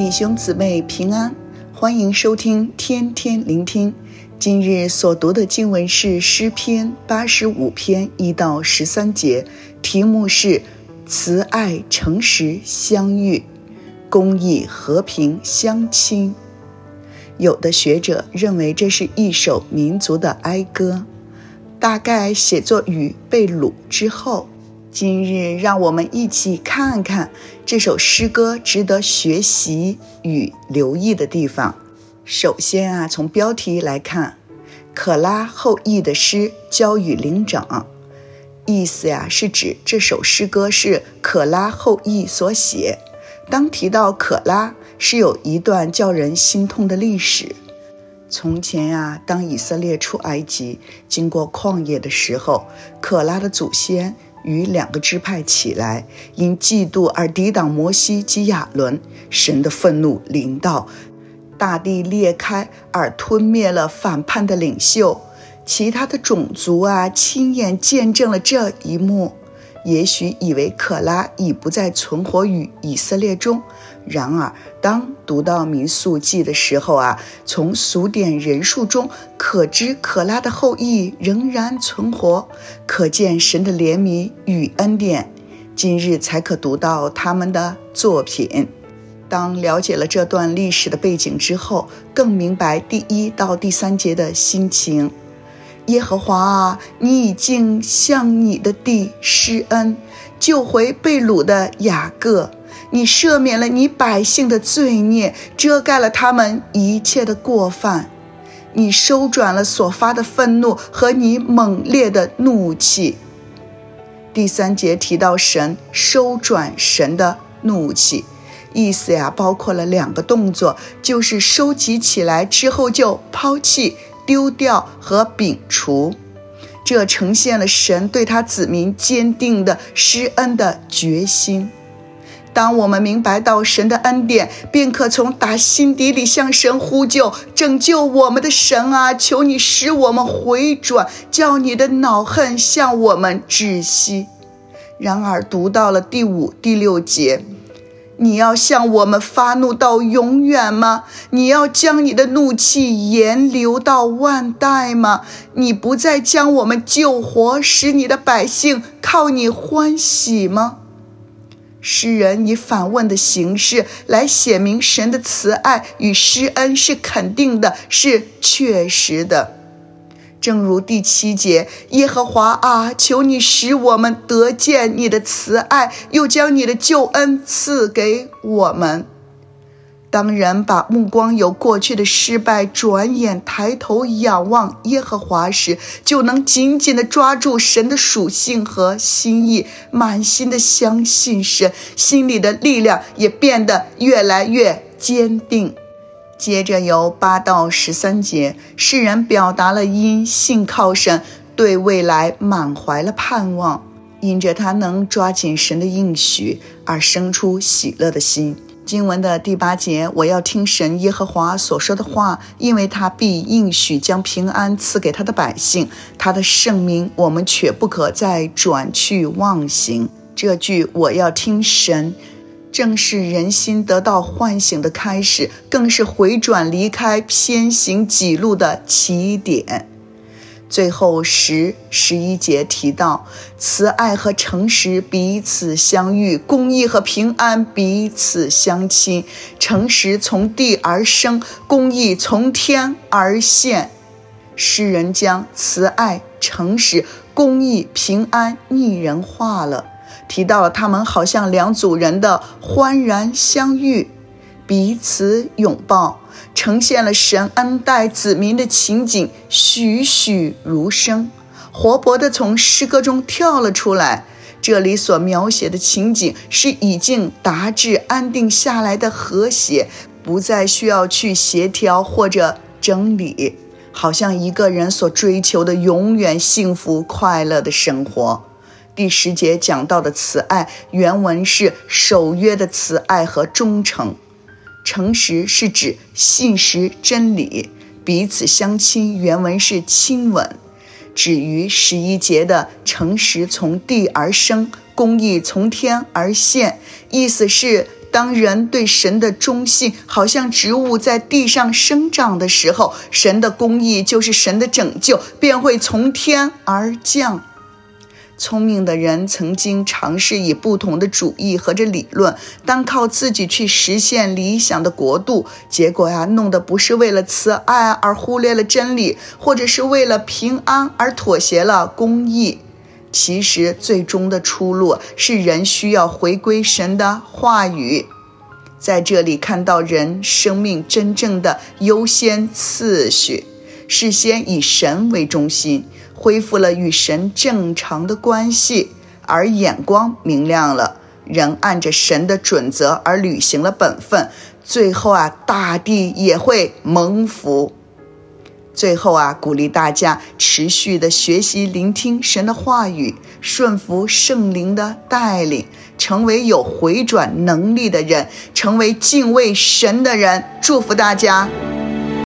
弟兄姊妹平安，欢迎收听天天聆听。今日所读的经文是诗篇八十五篇一到十三节，题目是慈爱诚实相遇，公义和平相亲。有的学者认为这是一首民族的哀歌，大概写作于被掳之后。今日让我们一起看看这首诗歌值得学习与留意的地方。首先啊，从标题来看，可拉后裔的诗交与灵长，意思呀是指这首诗歌是可拉后裔所写。当提到可拉，是有一段叫人心痛的历史。从前呀，当以色列出埃及，经过旷野的时候，可拉的祖先。与两个支派起来，因嫉妒而抵挡摩西及亚伦，神的愤怒临到，大地裂开而吞灭了反叛的领袖。其他的种族啊，亲眼见证了这一幕。也许以为可拉已不再存活于以色列中，然而当读到民数记的时候啊，从数点人数中可知可拉的后裔仍然存活，可见神的怜悯与恩典。今日才可读到他们的作品。当了解了这段历史的背景之后，更明白第一到第三节的心情。耶和华啊，你已经向你的地施恩，救回被掳的雅各。你赦免了你百姓的罪孽，遮盖了他们一切的过犯。你收转了所发的愤怒和你猛烈的怒气。第三节提到神收转神的怒气，意思呀，包括了两个动作，就是收集起来之后就抛弃。丢掉和摒除，这呈现了神对他子民坚定的施恩的决心。当我们明白到神的恩典，便可从打心底里向神呼救：拯救我们的神啊，求你使我们回转，叫你的恼恨向我们窒息。然而，读到了第五、第六节。你要向我们发怒到永远吗？你要将你的怒气延留到万代吗？你不再将我们救活，使你的百姓靠你欢喜吗？诗人以反问的形式来写明神的慈爱与施恩是肯定的，是确实的。正如第七节，耶和华啊，求你使我们得见你的慈爱，又将你的救恩赐给我们。当人把目光由过去的失败转眼抬头仰望耶和华时，就能紧紧地抓住神的属性和心意，满心的相信神，心里的力量也变得越来越坚定。接着由八到十三节，诗人表达了因信靠神，对未来满怀了盼望，因着他能抓紧神的应许而生出喜乐的心。经文的第八节，我要听神耶和华所说的话，因为他必应许将平安赐给他的百姓，他的圣名我们却不可再转去忘形。这句我要听神。正是人心得到唤醒的开始，更是回转离开偏行己路的起点。最后十、十一节提到，慈爱和诚实彼此相遇，公义和平安彼此相亲。诚实从地而生，公义从天而现。诗人将慈爱、诚实、公义、平安拟人化了。提到了他们好像两组人的欢然相遇，彼此拥抱，呈现了神恩待子民的情景，栩栩如生，活泼地从诗歌中跳了出来。这里所描写的情景是已经达至安定下来的和谐，不再需要去协调或者整理，好像一个人所追求的永远幸福快乐的生活。第十节讲到的慈爱，原文是守约的慈爱和忠诚；诚实是指信实真理；彼此相亲，原文是亲吻。止于十一节的诚实从地而生，公义从天而现，意思是当人对神的忠信好像植物在地上生长的时候，神的公义就是神的拯救，便会从天而降。聪明的人曾经尝试以不同的主义和这理论，单靠自己去实现理想的国度，结果呀，弄得不是为了慈爱而忽略了真理，或者是为了平安而妥协了公义。其实最终的出路是人需要回归神的话语，在这里看到人生命真正的优先次序，事先以神为中心。恢复了与神正常的关系，而眼光明亮了，人按着神的准则而履行了本分，最后啊，大地也会蒙福。最后啊，鼓励大家持续的学习聆听神的话语，顺服圣灵的带领，成为有回转能力的人，成为敬畏神的人。祝福大家。